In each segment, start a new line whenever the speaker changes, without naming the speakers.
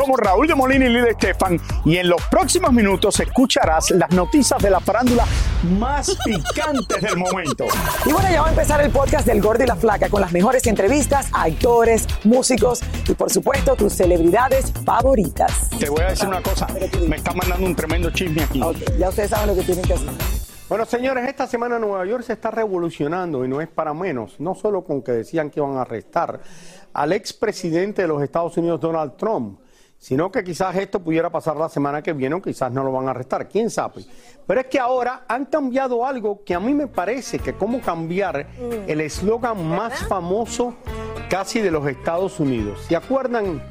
Somos Raúl de Molina y Lidia Estefan y en los próximos minutos escucharás las noticias de la farándula más picantes del momento.
Y bueno, ya va a empezar el podcast del Gordi y la Flaca con las mejores entrevistas a actores, músicos y por supuesto tus celebridades favoritas.
Te voy a decir una cosa, me está mandando un tremendo chisme aquí.
Ok, ya ustedes saben lo que tienen que hacer.
Bueno, señores, esta semana Nueva York se está revolucionando y no es para menos, no solo con que decían que iban a arrestar al expresidente de los Estados Unidos, Donald Trump, sino que quizás esto pudiera pasar la semana que viene o quizás no lo van a arrestar, quién sabe. Pero es que ahora han cambiado algo que a mí me parece que cómo cambiar el eslogan más famoso casi de los Estados Unidos. ¿Se acuerdan?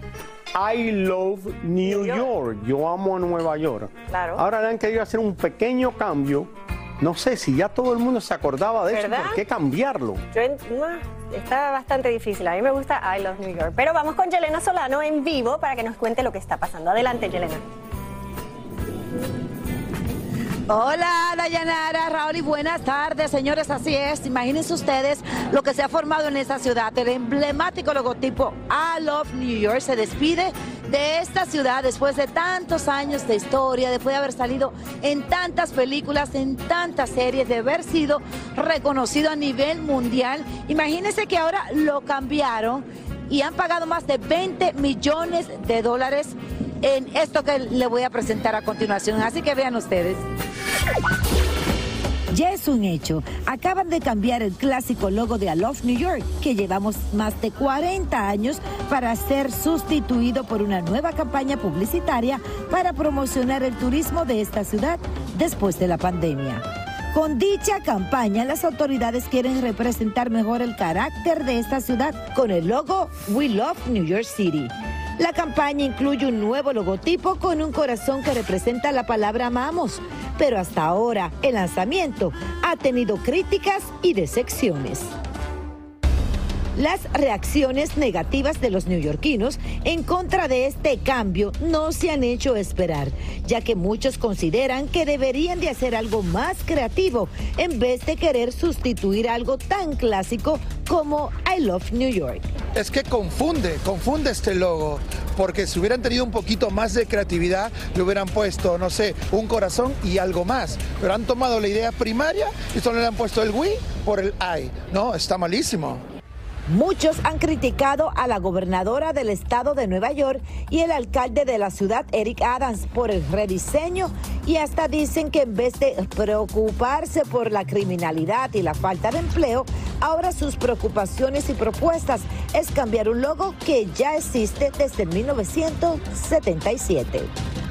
I love New York. Yo amo a Nueva York.
Claro.
Ahora le han querido hacer un pequeño cambio. No sé si ya todo el mundo se acordaba de
¿Verdad?
eso, ¿por qué cambiarlo?
Yo en- no, está bastante difícil. A mí me gusta I Love New York. Pero vamos con Yelena Solano en vivo para que nos cuente lo que está pasando. Adelante, Yelena.
Hola, Dayanara, Raúl y buenas tardes, señores. Así es, imagínense ustedes lo que se ha formado en esta ciudad. El emblemático logotipo I Love New York se despide de esta ciudad después de tantos años de historia, después de haber salido en tantas películas, en tantas series, de haber sido reconocido a nivel mundial. Imagínense que ahora lo cambiaron y han pagado más de 20 millones de dólares en esto que le voy a presentar a continuación. Así que vean ustedes. Ya es un hecho. Acaban de cambiar el clásico logo de I Love New York, que llevamos más de 40 años para ser sustituido por una nueva campaña publicitaria para promocionar el turismo de esta ciudad después de la pandemia. Con dicha campaña, las autoridades quieren representar mejor el carácter de esta ciudad con el logo We Love New York City. La campaña incluye un nuevo logotipo con un corazón que representa la palabra amamos, pero hasta ahora el lanzamiento ha tenido críticas y decepciones. Las reacciones negativas de los neoyorquinos en contra de este cambio no se han hecho esperar, ya que muchos consideran que deberían de hacer algo más creativo en vez de querer sustituir algo tan clásico como I Love New York.
Es que confunde, confunde este logo, porque si hubieran tenido un poquito más de creatividad, le hubieran puesto, no sé, un corazón y algo más. Pero han tomado la idea primaria y solo le han puesto el we por el I. No, está malísimo.
Muchos han criticado a la gobernadora del estado de Nueva York y el alcalde de la ciudad, Eric Adams, por el rediseño y hasta dicen que en vez de preocuparse por la criminalidad y la falta de empleo, ahora sus preocupaciones y propuestas es cambiar un logo que ya existe desde 1977.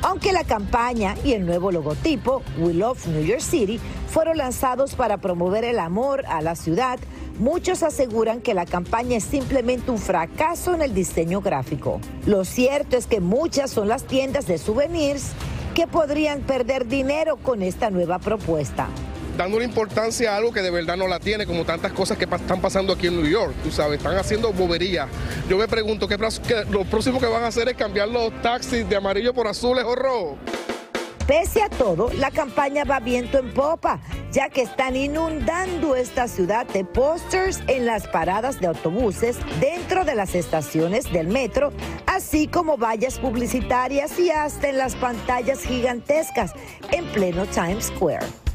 Aunque la campaña y el nuevo logotipo, We Love New York City, fueron lanzados para promover el amor a la ciudad, Muchos aseguran que la campaña es simplemente un fracaso en el diseño gráfico. Lo cierto es que muchas son las tiendas de souvenirs que podrían perder dinero con esta nueva propuesta.
Dando importancia a algo que de verdad no la tiene, como tantas cosas que están pasando aquí en New York, tú sabes, están haciendo boberías. Yo me pregunto, ¿qué, lo próximo que van a hacer es cambiar los taxis de amarillo por azules o?
Pese a todo, la campaña va viento en popa, ya que están inundando esta ciudad de posters en las paradas de autobuses, dentro de las estaciones del metro, así como vallas publicitarias y hasta en las pantallas gigantescas en pleno Times Square.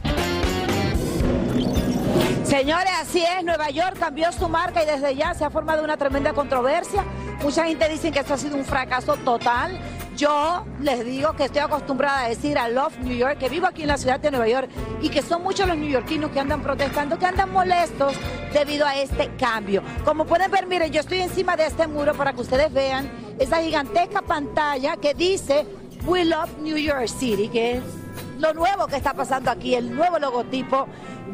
Señores, así es, Nueva York cambió su marca y desde ya se ha formado una tremenda controversia. Mucha gente dice que esto ha sido un fracaso total. Yo les digo que estoy acostumbrada a decir I love New York, que vivo aquí en la ciudad de Nueva York y que son muchos los neoyorquinos que andan protestando, que andan molestos debido a este cambio. Como pueden ver, miren, yo estoy encima de este muro para que ustedes vean esa gigantesca pantalla que dice We love New York City, que es lo nuevo que está pasando aquí, el nuevo logotipo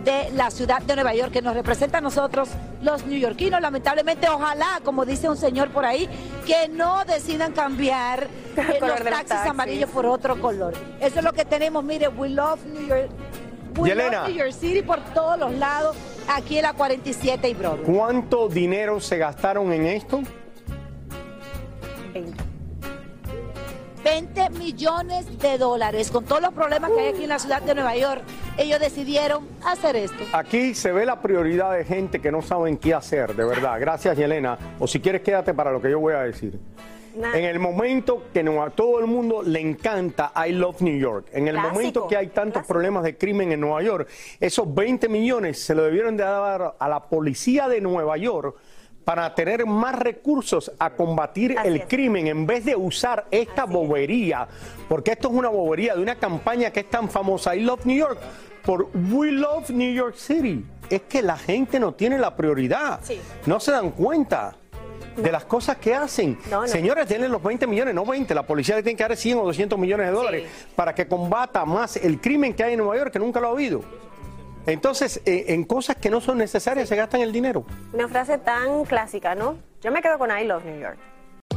de la ciudad de Nueva York que nos representa a nosotros los neoyorquinos. Lamentablemente, ojalá, como dice un señor por ahí, que no decidan cambiar los taxis, amarillos por otro color. Eso es lo que tenemos. Mire, we love New York. We love New York City por todos los lados, aquí en la 47 y Broadway.
¿Cuánto dinero se gastaron en esto?
20 millones de dólares. Con todos los problemas que hay aquí en la ciudad de Nueva York, ellos decidieron hacer esto.
Aquí se ve la prioridad de gente que no saben qué hacer, de verdad. Gracias, Yelena. O si quieres, quédate para lo que yo voy a decir. En el momento que a todo el mundo le encanta I Love New York, en el momento que hay tantos problemas de crimen en Nueva York, esos 20 millones se lo debieron de dar a la policía de Nueva York para tener más recursos a combatir el crimen en vez de usar esta bobería, porque esto es una bobería de una campaña que es tan famosa, I Love New York, por We Love New York City. Es que la gente no tiene la prioridad, no se dan cuenta. de las cosas que hacen. Señores, denle los 20 millones, no 20. La policía le tiene que dar 100 o 200 millones de dólares para que combata más el crimen que hay en Nueva York, que nunca lo ha habido. Entonces, eh, en cosas que no son necesarias se gastan el dinero.
Una frase tan clásica, ¿no? Yo me quedo con I love New York.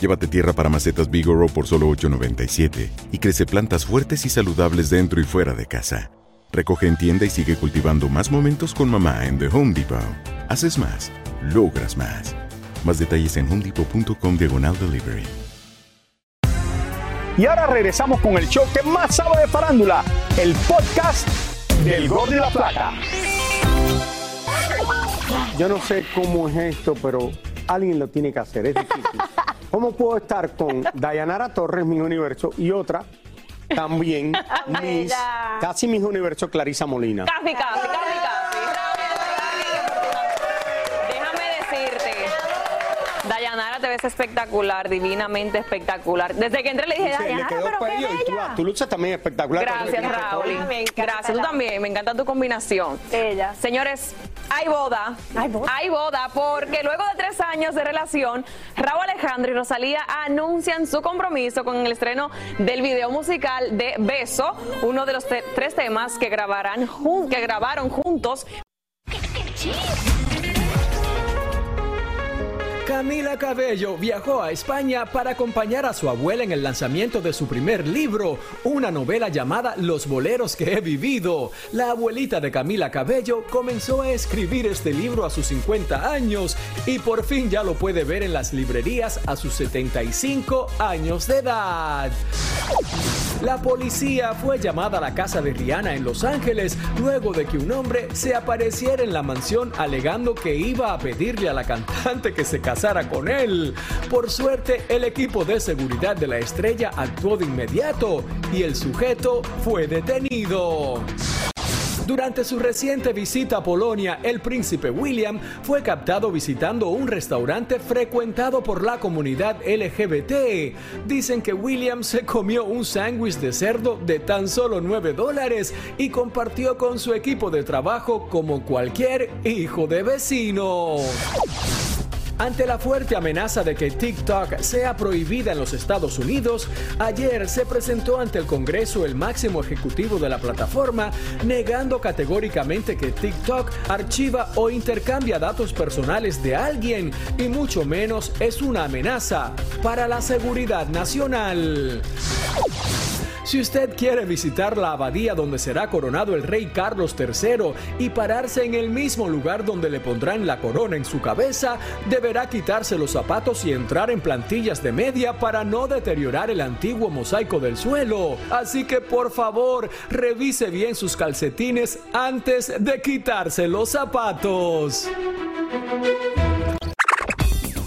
Llévate tierra para macetas Bigoro por solo $8.97 y crece plantas fuertes y saludables dentro y fuera de casa. Recoge en tienda y sigue cultivando más momentos con mamá en The Home Depot. Haces más, logras más. Más detalles en homedepot.com diagonal delivery.
Y ahora regresamos con el show que más sabe de farándula, el podcast del Gol de la Plata.
Yo no sé cómo es esto, pero alguien lo tiene que hacer, es difícil. ¿Cómo puedo estar con Dayanara Torres, mi universo, y otra también, mis, casi mis universo, Clarisa Molina?
Casi, casi, casi, casi. Ves espectacular, divinamente espectacular. Desde que entré le dije, Dayanara, pero qué
bella. Tu, lucha también espectacular.
Gracias, Raúl. Gracias, tú también. Me encanta tu combinación.
Ella.
Señores, hay boda. Hay boda. Hay boda porque luego de tres años de relación, Raúl Alejandro y Rosalía anuncian su compromiso con el estreno del video musical de Beso, uno de los tres temas que grabarán que grabaron juntos
Camila Cabello viajó a España para acompañar a su abuela en el lanzamiento de su primer libro, una novela llamada Los boleros que he vivido. La abuelita de Camila Cabello comenzó a escribir este libro a sus 50 años y por fin ya lo puede ver en las librerías a sus 75 años de edad. La policía fue llamada a la casa de Rihanna en Los Ángeles luego de que un hombre se apareciera en la mansión alegando que iba a pedirle a la cantante que se casara con él. Por suerte, el equipo de seguridad de la estrella actuó de inmediato y el sujeto fue detenido. Durante su reciente visita a Polonia, el príncipe William fue captado visitando un restaurante frecuentado por la comunidad LGBT. Dicen que William se comió un sándwich de cerdo de tan solo 9 dólares y compartió con su equipo de trabajo como cualquier hijo de vecino. Ante la fuerte amenaza de que TikTok sea prohibida en los Estados Unidos, ayer se presentó ante el Congreso el máximo ejecutivo de la plataforma, negando categóricamente que TikTok archiva o intercambia datos personales de alguien y mucho menos es una amenaza para la seguridad nacional. Si usted quiere visitar la abadía donde será coronado el rey Carlos III y pararse en el mismo lugar donde le pondrán la corona en su cabeza, deberá quitarse los zapatos y entrar en plantillas de media para no deteriorar el antiguo mosaico del suelo. Así que por favor, revise bien sus calcetines antes de quitarse los zapatos.